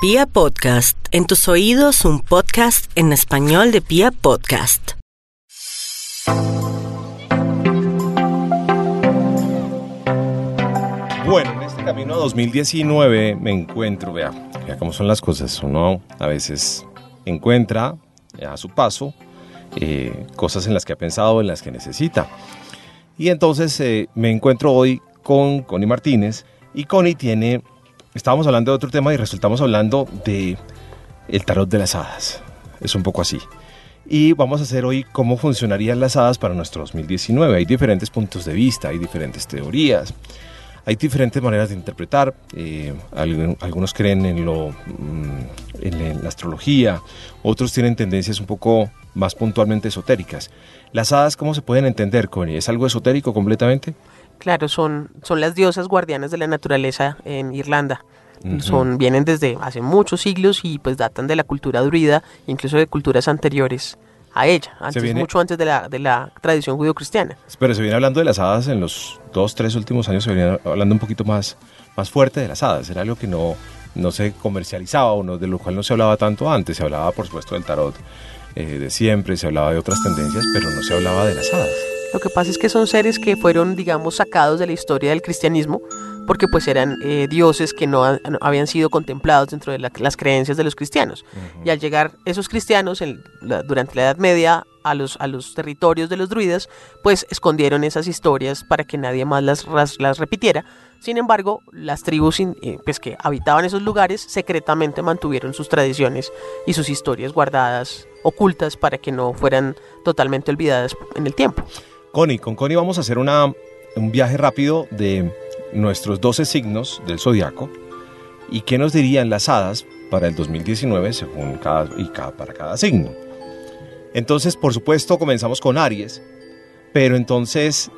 Pia Podcast, en tus oídos un podcast en español de Pia Podcast. Bueno, en este camino a 2019 me encuentro, vea, vea cómo son las cosas. Uno a veces encuentra a su paso eh, cosas en las que ha pensado, en las que necesita. Y entonces eh, me encuentro hoy con Connie Martínez y Connie tiene, estábamos hablando de otro tema y resultamos hablando de el tarot de las hadas. Es un poco así. Y vamos a hacer hoy cómo funcionarían las hadas para nuestro 2019. Hay diferentes puntos de vista, hay diferentes teorías. Hay diferentes maneras de interpretar. eh, algunos creen en, lo, mm, en la astrología, otros tienen tendencias un poco más puntualmente esotéricas. ¿Las hadas cómo se pueden entender, Connie? ¿Es algo esotérico completamente? Claro, son, son las diosas guardianas de la naturaleza en Irlanda. Son, vienen desde hace muchos siglos y pues datan de la cultura druida, incluso de culturas anteriores a ella, antes, viene- mucho antes de la, de la tradición judio-cristiana. Pero se viene hablando de las hadas en los dos, tres últimos años, se viene hablando un poquito más, más fuerte de las hadas. Era algo que no, no se comercializaba o no- de lo cual no se hablaba tanto antes. Se hablaba, por supuesto, del tarot eh, de siempre, se hablaba de otras tendencias, pero no se hablaba de las hadas. Lo que pasa es que son seres que fueron, digamos, sacados de la historia del cristianismo, porque pues eran eh, dioses que no, ha- no habían sido contemplados dentro de la- las creencias de los cristianos. Y al llegar esos cristianos en la- durante la Edad Media a los, a los territorios de los druidas, pues escondieron esas historias para que nadie más las, ras- las repitiera. Sin embargo, las tribus in- eh, pues, que habitaban esos lugares secretamente mantuvieron sus tradiciones y sus historias guardadas, ocultas, para que no fueran totalmente olvidadas en el tiempo. Connie, con Connie vamos a hacer un viaje rápido de nuestros 12 signos del zodiaco y qué nos dirían las hadas para el 2019 según cada, y cada, para cada signo. Entonces, por supuesto, comenzamos con Aries, pero entonces,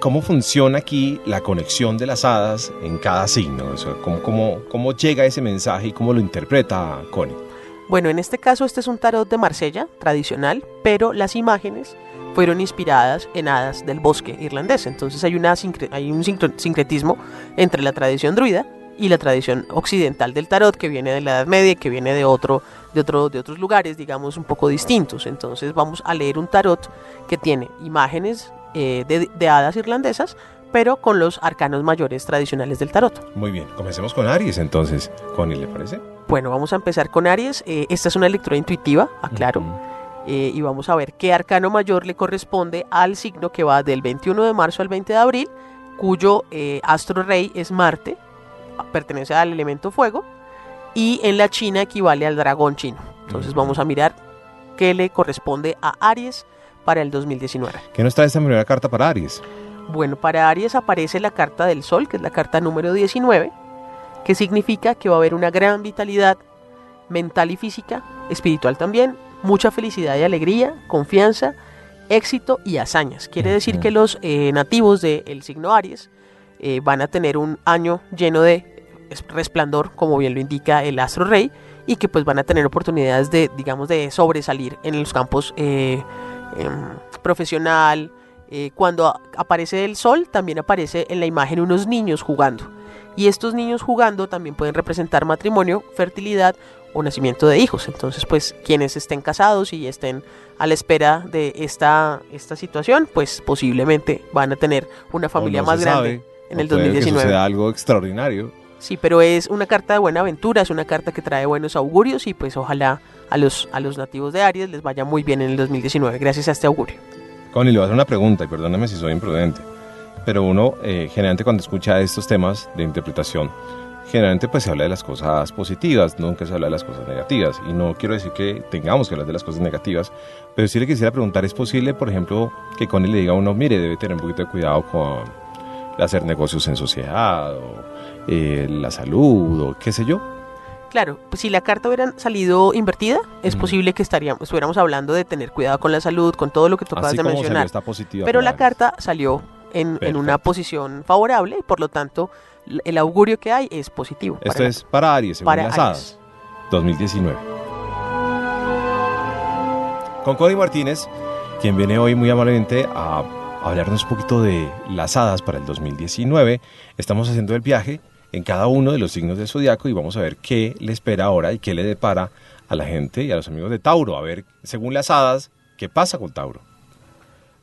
¿cómo funciona aquí la conexión de las hadas en cada signo? O sea, ¿cómo, cómo, cómo llega ese mensaje y cómo lo interpreta Connie? Bueno, en este caso este es un tarot de Marsella, tradicional, pero las imágenes fueron inspiradas en hadas del bosque irlandés. Entonces hay, un sincretismo entre la tradición druida y la tradición occidental del tarot que viene de la Edad Media que viene de, otro, de, otro, de otros lugares, digamos, un poco distintos. Entonces vamos a leer un tarot que tiene imágenes eh, de, de hadas irlandesas, pero con los arcanos mayores tradicionales del tarot. Muy bien, comencemos con Aries entonces. Connie, ¿le parece? Bueno, vamos a empezar con Aries. Eh, esta es una lectura intuitiva, aclaro. Eh, y vamos a ver qué arcano mayor le corresponde al signo que va del 21 de marzo al 20 de abril, cuyo eh, astro rey es Marte, pertenece al elemento fuego, y en la China equivale al dragón chino. Entonces vamos a mirar qué le corresponde a Aries para el 2019. ¿Qué nos trae esta primera carta para Aries? Bueno, para Aries aparece la carta del Sol, que es la carta número 19, que significa que va a haber una gran vitalidad mental y física, espiritual también, mucha felicidad y alegría, confianza, éxito y hazañas. Quiere decir que los eh, nativos del signo Aries eh, van a tener un año lleno de es- resplandor, como bien lo indica el astro rey, y que pues van a tener oportunidades de, digamos, de sobresalir en los campos eh, em, profesional. eh, cuando aparece el sol, también aparece en la imagen unos niños jugando. Y estos niños jugando también pueden representar matrimonio, fertilidad o nacimiento de hijos. Entonces, pues quienes estén casados y estén a la espera de esta, esta situación, pues posiblemente van a tener una familia no más grande sabe, en el puede que 2019. suceda algo extraordinario. Sí, pero es una carta de buena aventura, es una carta que trae buenos augurios y pues ojalá a los, a los nativos de Aries les vaya muy bien en el 2019 gracias a este augurio. Connie, le voy a hacer una pregunta y perdóname si soy imprudente, pero uno eh, generalmente cuando escucha estos temas de interpretación, generalmente pues se habla de las cosas positivas, nunca se habla de las cosas negativas. Y no quiero decir que tengamos que hablar de las cosas negativas, pero sí le quisiera preguntar, ¿es posible, por ejemplo, que Connie le diga a uno, mire, debe tener un poquito de cuidado con hacer negocios en sociedad o eh, la salud o qué sé yo? Claro, pues si la carta hubiera salido invertida, es Mm. posible que estaríamos, estuviéramos hablando de tener cuidado con la salud, con todo lo que Así de como salió mencionar. esta positiva. Pero la carta salió en, en una posición favorable y por lo tanto el augurio que hay es positivo. Esto para es para Aries, según para las Aries. hadas. 2019. Con Connie Martínez, quien viene hoy muy amablemente a hablarnos un poquito de las hadas para el 2019. Estamos haciendo el viaje en cada uno de los signos del zodiaco y vamos a ver qué le espera ahora y qué le depara a la gente y a los amigos de Tauro. A ver, según las hadas, qué pasa con Tauro.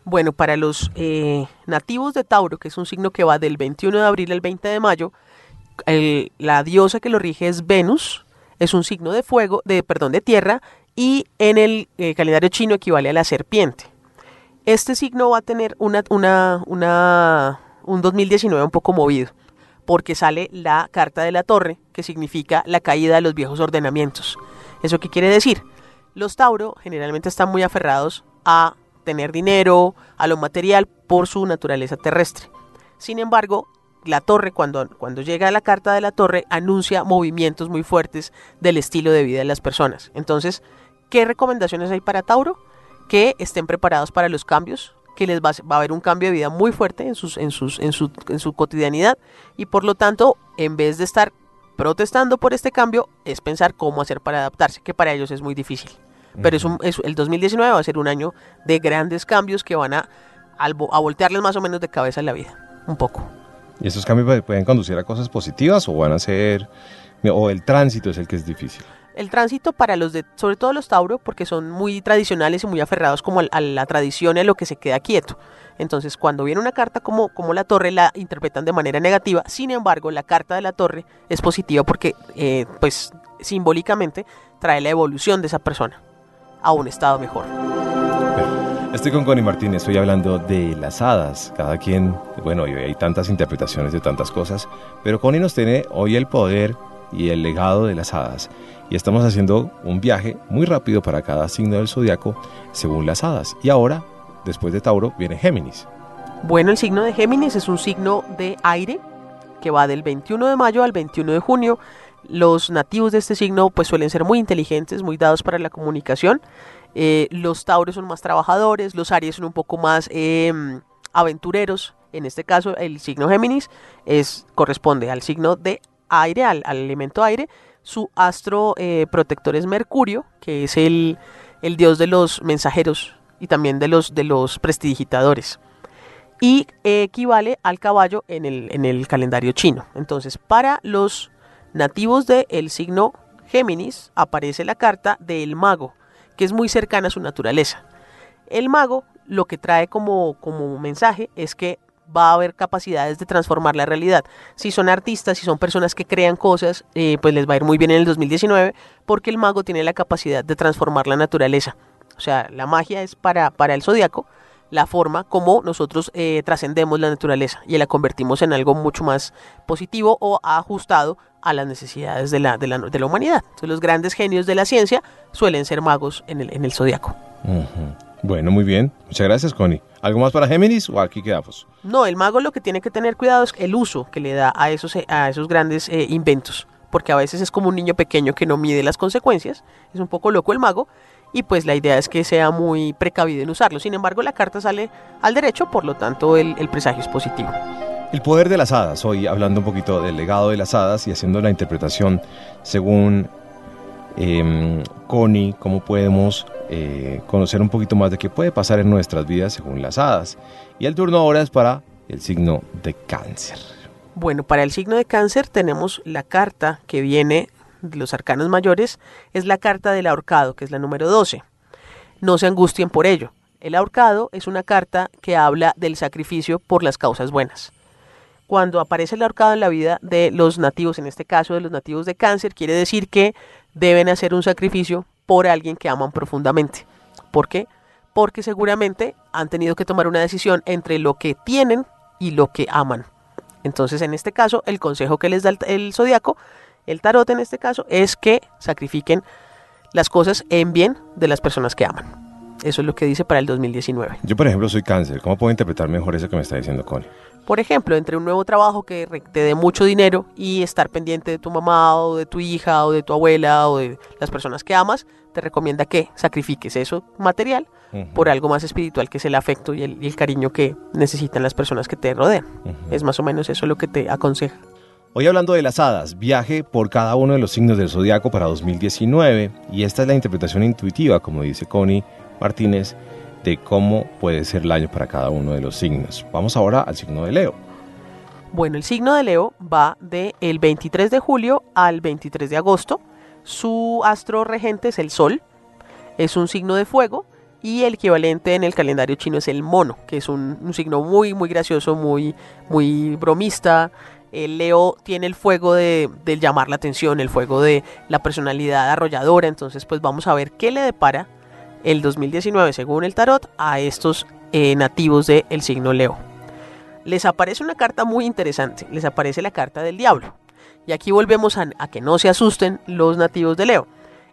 Bueno, para los eh, nativos de Tauro, que es un signo que va del 21 de abril al 20 de mayo, la diosa que lo rige es Venus, es un signo de fuego, de perdón, de tierra, y en el eh, calendario chino equivale a la serpiente. Este signo va a tener una, una, un 2019 un poco movido, porque sale la carta de la torre, que significa la caída de los viejos ordenamientos. ¿Eso qué quiere decir? Los Tauro generalmente están muy aferrados a tener dinero, a lo material, por su naturaleza terrestre. Sin embargo, la torre, cuando, cuando llega la carta de la torre, anuncia movimientos muy fuertes del estilo de vida de las personas. Entonces, ¿qué recomendaciones hay para Tauro? Que estén preparados para los cambios, que les va, a haber un cambio de vida muy fuerte en, sus, en, sus, en, su, en su cotidianidad y por lo tanto, en vez de estar protestando por este cambio, es pensar cómo hacer para adaptarse, que para ellos es muy difícil. Pero es, un, el 2019 va a ser un año de grandes cambios que van a, a voltearles más o menos de cabeza la vida, un poco. ¿Y esos cambios pueden conducir a cosas positivas o van a ser, o el tránsito es el que es difícil? El tránsito para los de, sobre todo los Tauro, porque son muy tradicionales y muy aferrados como a, la tradición y a lo que se queda quieto. Entonces, cuando viene una carta como, como la torre, la interpretan de manera negativa. Sin embargo, la carta de la torre es positiva porque, eh, pues, simbólicamente trae la evolución de esa persona a un estado mejor. Estoy con Connie Martínez, estoy hablando de las hadas. Cada quien, bueno, hay tantas interpretaciones de tantas cosas, pero Connie nos tiene hoy el poder y el legado de las hadas. Y estamos haciendo un viaje muy rápido para cada signo del zodiaco según las hadas. Y ahora, después de Tauro, viene Géminis. Bueno, el signo de Géminis es un signo de aire que va del 21 de mayo al 21 de junio los nativos de este signo pues suelen ser muy inteligentes, muy dados para la comunicación. Eh, los tauros son más trabajadores, los aries son un poco más em, aventureros. En este caso, el signo Géminis es, corresponde al signo de aire, al, elemento aire. Su astro eh, protector es Mercurio, que es el, dios de los mensajeros y también de los, de los prestidigitadores. Y equivale al caballo en el, en el calendario chino. Entonces, para los nativos del signo Géminis, aparece la carta del mago, que es muy cercana a su naturaleza. El mago lo que trae como, como mensaje es que va a haber capacidades de transformar la realidad. Si son artistas, si son personas que crean cosas, eh, pues les va a ir muy bien en el 2019 porque el mago tiene la capacidad de transformar la naturaleza. O sea, la magia es para, para el zodiaco la forma como nosotros eh, trascendemos la naturaleza y la convertimos en algo mucho más positivo o ajustado a las necesidades de la, de la, de la humanidad. Entonces, los grandes genios de la ciencia suelen ser magos en el, en el zodiaco. Bueno, muy bien. Muchas gracias, Connie. ¿Algo más para Géminis o aquí quedamos? No, el mago lo que tiene que tener cuidado es el uso que le da a esos, a esos grandes eh, inventos. Porque a veces es como un niño pequeño que no mide las consecuencias. Es un poco loco el mago y pues la idea es que sea muy precavido en usarlo. Sin embargo, la carta sale al derecho, por lo tanto el, presagio es positivo. El poder de las hadas, hoy hablando un poquito del legado de las hadas y haciendo la interpretación según eh, Connie, cómo podemos eh, conocer un poquito más de qué puede pasar en nuestras vidas según las hadas. Y el turno ahora es para el signo de cáncer. Bueno, para el signo de cáncer tenemos la carta que viene de los arcanos mayores es la carta del ahorcado, que es la número 12. No se angustien por ello. El ahorcado es una carta que habla del sacrificio por las causas buenas. Cuando aparece el ahorcado en la vida de los nativos, en este caso de los nativos de cáncer, quiere decir que deben hacer un sacrificio por alguien que aman profundamente. ¿Por qué? Porque seguramente han tenido que tomar una decisión entre lo que tienen y lo que aman. Entonces, en este caso, el consejo que les da el, el zodiaco el tarot en este caso, es que sacrifiquen las cosas en bien de las personas que aman. Eso es lo que dice para el 2019. Yo, por ejemplo, soy cáncer. ¿Cómo puedo interpretar mejor eso que me está diciendo Connie? Por ejemplo, entre un nuevo trabajo que te dé mucho dinero y estar pendiente de tu mamá o de tu hija o de tu abuela o de las personas que amas, te recomienda que sacrifiques eso material por algo más espiritual que es el afecto y el, cariño que necesitan las personas que te rodean. Es más o menos eso lo que te aconseja. Hoy hablando de las hadas, viaje por cada uno de los signos del zodiaco para 2019 y esta es la interpretación intuitiva, como dice Connie Martínez, de cómo puede ser el año para cada uno de los signos. Vamos ahora al signo de Leo. Bueno, el signo de Leo va del el 23 de julio al 23 de agosto. Su astro regente es el Sol. Es un signo de fuego y el equivalente en el calendario chino es el mono, que es un signo muy, muy gracioso, muy, muy bromista. El Leo tiene el fuego de, del llamar la atención, el fuego de la personalidad arrolladora. Entonces, pues vamos a ver qué le depara el 2019 según el tarot a estos eh, nativos del signo Leo les aparece una carta muy interesante, les aparece la carta del diablo. Y aquí volvemos a, que no se asusten los nativos de Leo.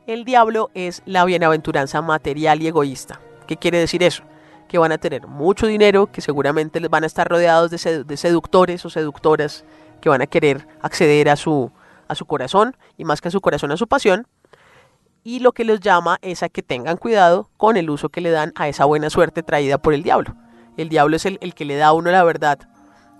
El diablo es la bienaventuranza material y egoísta. ¿Qué quiere decir eso? Que van a tener mucho dinero, que seguramente les van a estar rodeados de, de seductores o seductoras que van a querer acceder a su, a su corazón y más que a su corazón a su pasión. Y lo que les llama es a que tengan cuidado con el uso que le dan a esa buena suerte traída por el diablo. El diablo es el, que le da a uno la verdad,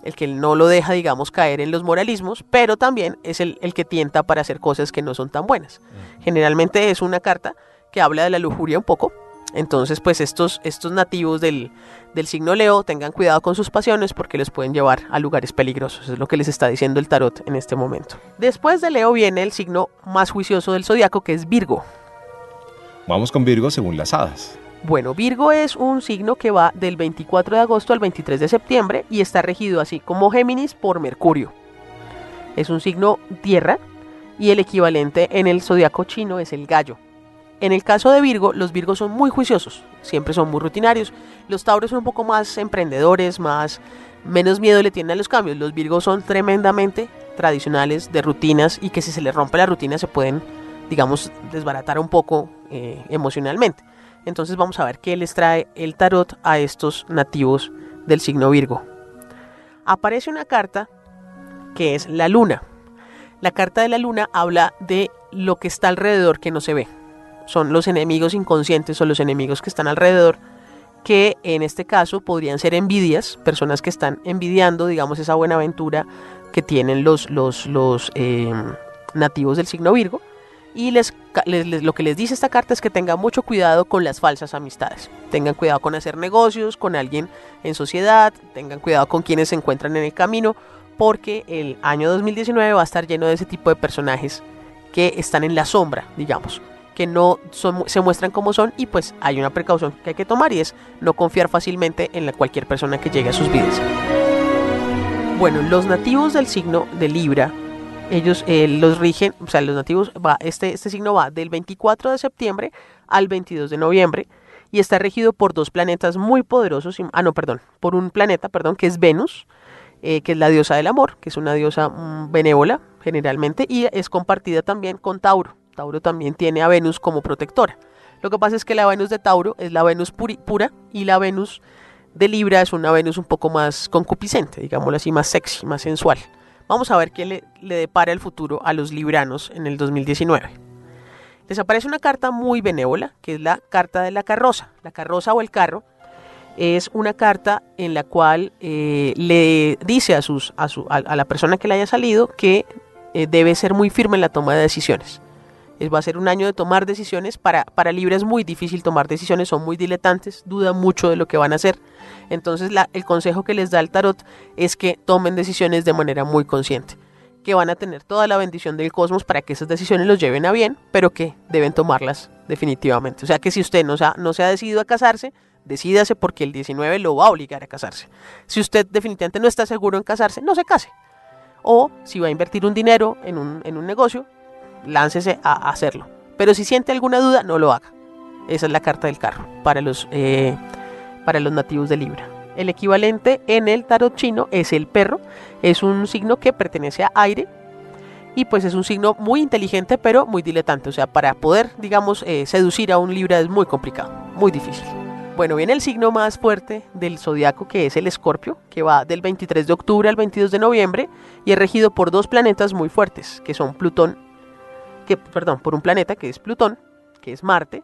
el que no lo deja, digamos, caer en los moralismos, pero también es el, que tienta para hacer cosas que no son tan buenas. Generalmente es una carta que habla de la lujuria un poco. Entonces, pues estos, estos nativos del, del signo Leo tengan cuidado con sus pasiones porque les pueden llevar a lugares peligrosos. Es lo que les está diciendo el tarot en este momento. Después de Leo viene el signo más juicioso del zodiaco que es Virgo. Vamos con Virgo según las hadas. Bueno, Virgo es un signo que va del 24 de agosto al 23 de septiembre y está regido así como Géminis por Mercurio. Es un signo tierra y el equivalente en el zodiaco chino es el gallo. En el caso de Virgo, los Virgos son muy juiciosos, siempre son muy rutinarios. Los Tauros son un poco más emprendedores, más menos miedo le tienen a los cambios. Los Virgos son tremendamente tradicionales, de rutinas y que si se les rompe la rutina se pueden, digamos, desbaratar un poco eh, emocionalmente. Entonces vamos a ver qué les trae el tarot a estos nativos del signo Virgo. Aparece una carta que es la luna. La carta de la luna habla de lo que está alrededor que no se ve. Son los enemigos inconscientes o los enemigos que están alrededor, que en este caso podrían ser envidias, personas que están envidiando, digamos, esa buena aventura que tienen los, los, los eh, nativos del signo Virgo y les, lo que les dice esta carta es que tengan mucho cuidado con las falsas amistades. Tengan cuidado con hacer negocios con alguien en sociedad, tengan cuidado con quienes se encuentran en el camino, porque el año 2019 va a estar lleno de ese tipo de personajes que están en la sombra, digamos, que no se muestran como son y pues hay una precaución que hay que tomar y es no confiar fácilmente en la, cualquier persona que llegue a sus vidas. Bueno, los nativos del signo de Libra ellos eh, los rigen, o sea, los nativos, va, este, este signo va del 24 de septiembre al 22 de noviembre y está regido por dos planetas muy poderosos, ah, no, perdón, por un planeta, perdón, que es Venus, eh, que es la diosa del amor, que es una diosa mm, benévola generalmente, y es compartida también con Tauro. Tauro también tiene a Venus como protectora. Lo que pasa es que la Venus de Tauro es la Venus pura y la Venus de Libra es una Venus un poco más concupiscente, digámoslo así, más sexy, más sensual. Vamos a ver qué le, depara el futuro a los libranos en el 2019. Les aparece una carta muy benévola, que es la carta de la carroza. La carroza o el carro es una carta en la cual eh, le dice a, sus, a, su, a, la persona que le haya salido que eh, debe ser muy firme en la toma de decisiones. Va a ser un año de tomar decisiones. Para, para Libra es muy difícil tomar decisiones, son muy diletantes, dudan mucho de lo que van a hacer. Entonces el consejo que les da el tarot es que tomen decisiones de manera muy consciente, que van a tener toda la bendición del cosmos para que esas decisiones los lleven a bien, pero que deben tomarlas definitivamente. O sea que si usted no no se ha decidido a casarse, decídase porque el 19 lo va a obligar a casarse. Si usted definitivamente no está seguro en casarse, no se case. O si va a invertir un dinero en un, en un negocio, láncese a hacerlo. Pero si siente alguna duda, no lo haga. Esa es la carta del carro para los, eh, para los nativos de Libra. El equivalente en el tarot chino es el perro. Es un signo que pertenece a aire. Y pues es un signo muy inteligente pero muy diletante. O sea, para poder, digamos, eh, seducir a un Libra es muy complicado, muy difícil. Bueno, viene el signo más fuerte del zodiaco que es el Escorpio, que va del 23 de octubre al 22 de noviembre y es regido por dos planetas muy fuertes, que son Plutón que, perdón, por un planeta que es Plutón, que es Marte,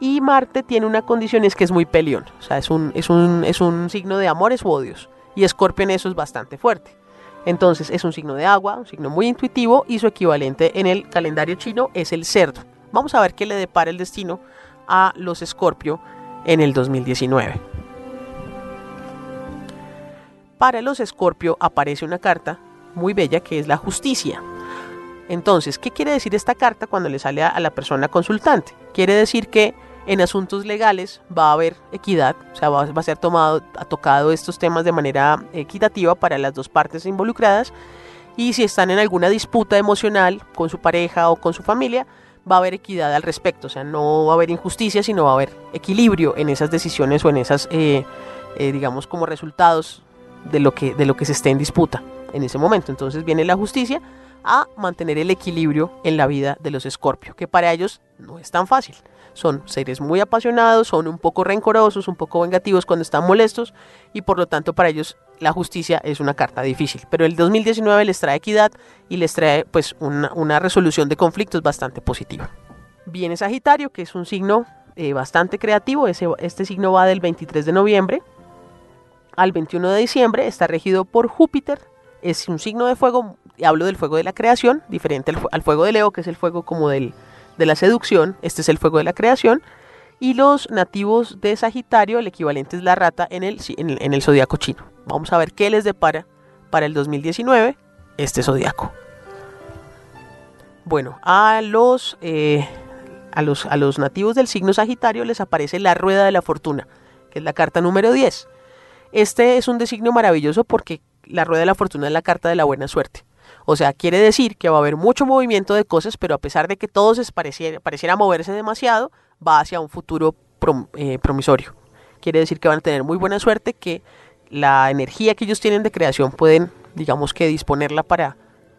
y Marte tiene una condición es que es muy peleón, o sea, es un, es un, es un signo de amores u odios, y Escorpio en eso es bastante fuerte. Entonces es un signo de agua, un signo muy intuitivo, y su equivalente en el calendario chino es el cerdo. Vamos a ver qué le depara el destino a los Escorpio en el 2019. Para los Escorpio aparece una carta muy bella que es la justicia. Entonces, ¿qué quiere decir esta carta cuando le sale a la persona consultante? Quiere decir que en asuntos legales va a haber equidad, o sea, va, a ser tomado, ha tocado estos temas de manera equitativa para las dos partes involucradas. Y si están en alguna disputa emocional con su pareja o con su familia, va a haber equidad al respecto, o sea, no va a haber injusticia, sino va a haber equilibrio en esas decisiones o en esas, eh, eh, digamos, como resultados de lo, que, de lo que se esté en disputa en ese momento. Entonces viene la justicia a mantener el equilibrio en la vida de los escorpios, que para ellos no es tan fácil. Son seres muy apasionados, son un poco rencorosos, un poco vengativos cuando están molestos y por lo tanto para ellos la justicia es una carta difícil. Pero el 2019 les trae equidad y les trae pues una, resolución de conflictos bastante positiva. Viene Sagitario, que es un signo eh, bastante creativo. este signo va del 23 de noviembre al 21 de diciembre. Está regido por Júpiter. Es un signo de fuego. Hablo del fuego de la creación, diferente al, fuego de Leo, que es el fuego como del, de la seducción. Este es el fuego de la creación. Y los nativos de Sagitario, el equivalente es la rata en el, en zodiaco chino. Vamos a ver qué les depara para el 2019 este zodiaco. Bueno, a los, eh, a los, a los nativos del signo Sagitario les aparece la rueda de la fortuna, que es la carta número 10. Este es un designio maravilloso porque la rueda de la fortuna es la carta de la buena suerte. O sea, quiere decir que va a haber mucho movimiento de cosas, pero a pesar de que todo se pareciera, pareciera moverse demasiado, va hacia un futuro eh, promisorio. Quiere decir que van a tener muy buena suerte, que la energía que ellos tienen de creación pueden, digamos que disponerla para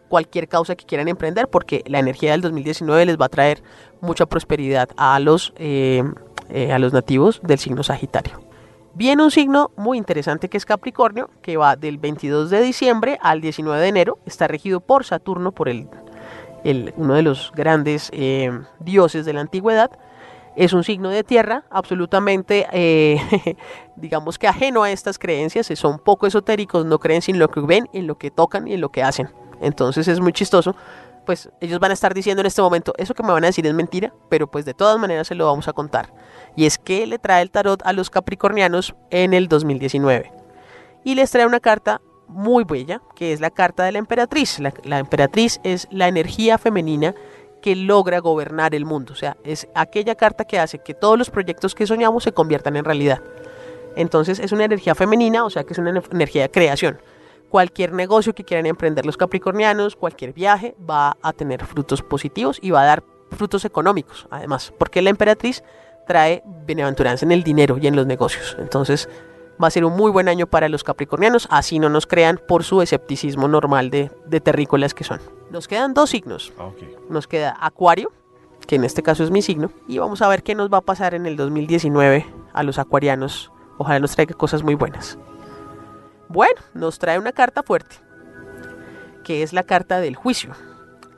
cualquier causa que quieran emprender, porque la energía del 2019 les va a traer mucha prosperidad a los, eh, eh, a los nativos del signo Sagitario. Viene un signo muy interesante que es Capricornio, que va del 22 de diciembre al 19 de enero. Está regido por Saturno, por el, uno de los grandes dioses de la antigüedad. Es un signo de tierra, absolutamente, eh, digamos que ajeno a estas creencias, son poco esotéricos, no creen sin lo que ven, en lo que tocan y en lo que hacen. Entonces es muy chistoso, pues ellos van a estar diciendo en este momento, eso que me van a decir es mentira, pero pues de todas maneras se lo vamos a contar. Y es que le trae el tarot a los capricornianos en el 2019. Y les trae una carta muy bella, que es la carta de la emperatriz. La, la emperatriz es la energía femenina que logra gobernar el mundo. O sea, es aquella carta que hace que todos los proyectos que soñamos se conviertan en realidad. Entonces es una energía femenina, o sea que es una energía de creación. Cualquier negocio que quieran emprender los capricornianos, cualquier viaje, va a tener frutos positivos y va a dar frutos económicos, además, porque la emperatriz trae beneaventuranza en el dinero y en los negocios. Entonces va a ser un muy buen año para los capricornianos, así no nos crean por su escepticismo normal de, de terrícolas que son. Nos quedan dos signos. Ah, nos queda Acuario, que en este caso es mi signo, y vamos a ver qué nos va a pasar en el 2019 a los acuarianos. Ojalá nos traiga cosas muy buenas. Bueno, nos trae una carta fuerte, que es la carta del juicio.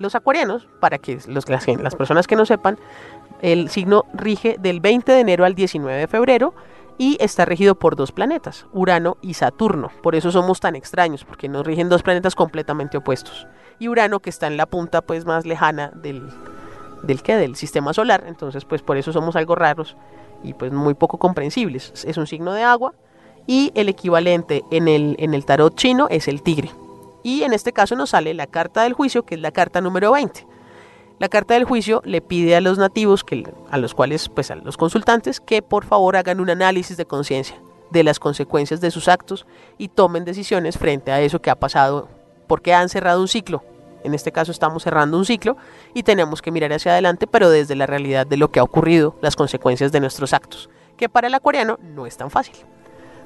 Los acuarianos, para que los, las, las personas que no sepan, el signo rige del 20 de enero al 19 de febrero y está regido por dos planetas, Urano y Saturno. Por eso somos tan extraños, porque nos rigen dos planetas completamente opuestos. Y Urano que está en la punta pues más lejana del del que del sistema solar, entonces pues por eso somos algo raros y pues muy poco comprensibles. Es un signo de agua y el equivalente en el en el tarot chino es el tigre. Y en este caso nos sale la carta del juicio, que es la carta número 20. La carta del juicio le pide a los nativos, que, a los cuales, pues a los consultantes, que por favor hagan un análisis de conciencia de las consecuencias de sus actos y tomen decisiones frente a eso que ha pasado, porque han cerrado un ciclo. En este caso estamos cerrando un ciclo y tenemos que mirar hacia adelante, pero desde la realidad de lo que ha ocurrido, las consecuencias de nuestros actos, que para el acuariano no es tan fácil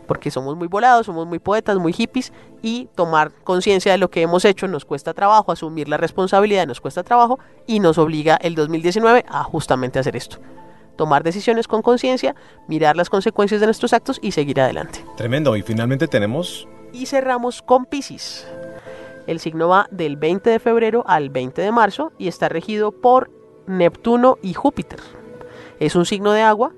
porque somos muy volados, somos muy poetas, muy hippies y tomar conciencia de lo que hemos hecho nos cuesta trabajo, asumir la responsabilidad nos cuesta trabajo y nos obliga el 2019 a justamente hacer esto. Tomar decisiones con conciencia, mirar las consecuencias de nuestros actos y seguir adelante. Tremendo. Y finalmente tenemos... Y cerramos con Pisces. El signo va del 20 de febrero al 20 de marzo y está regido por Neptuno y Júpiter. Es un signo de agua,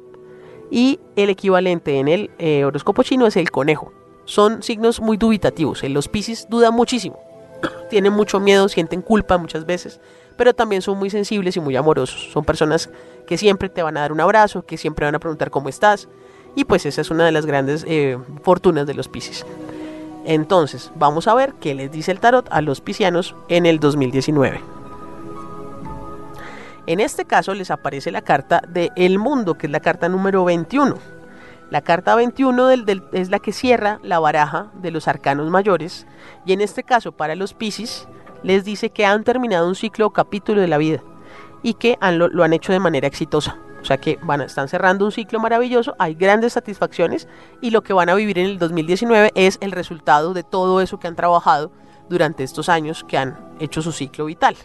y el equivalente en el eh, horóscopo chino es el conejo. Son signos muy dubitativos. En los Pisces dudan muchísimo. Tienen mucho miedo, sienten culpa muchas veces, pero también son muy sensibles y muy amorosos. Son personas que siempre te van a dar un abrazo, que siempre van a preguntar cómo estás. Y pues esa es una de las grandes eh, fortunas de los Pisces. Entonces, vamos a ver qué les dice el tarot a los piscianos en el 2019. En este caso les aparece la carta de El Mundo, que es la carta número 21. La carta 21 del, es la que cierra la baraja de los arcanos mayores y en este caso para los Piscis les dice que han terminado un ciclo o capítulo de la vida y que lo, han hecho de manera exitosa. O sea que están cerrando un ciclo maravilloso, hay grandes satisfacciones y lo que van a vivir en el 2019 es el resultado de todo eso que han trabajado durante estos años que han hecho su ciclo vital.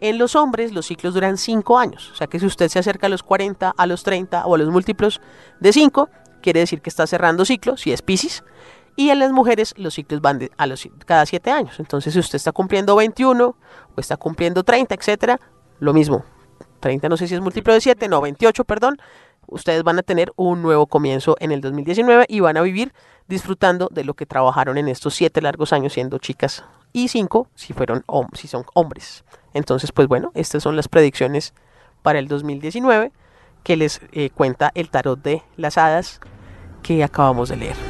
En los hombres los ciclos duran 5 años, o sea que si usted se acerca a los 40, a los 30 o a los múltiplos de 5, quiere decir que está cerrando ciclo, si es Pisces. Y en las mujeres los ciclos van a los, cada 7 años. Entonces si usted está cumpliendo 21 o está cumpliendo 30, etcétera, lo mismo, 30 no sé si es múltiplo de 7, no, 28, perdón, ustedes van a tener un nuevo comienzo en el 2019 y van a vivir disfrutando de lo que trabajaron en estos 7 largos años siendo chicas y 5 si, fueron, si son hombres. Entonces, pues bueno, estas son las predicciones para el 2019 que les eh, cuenta el tarot de las hadas que acabamos de leer.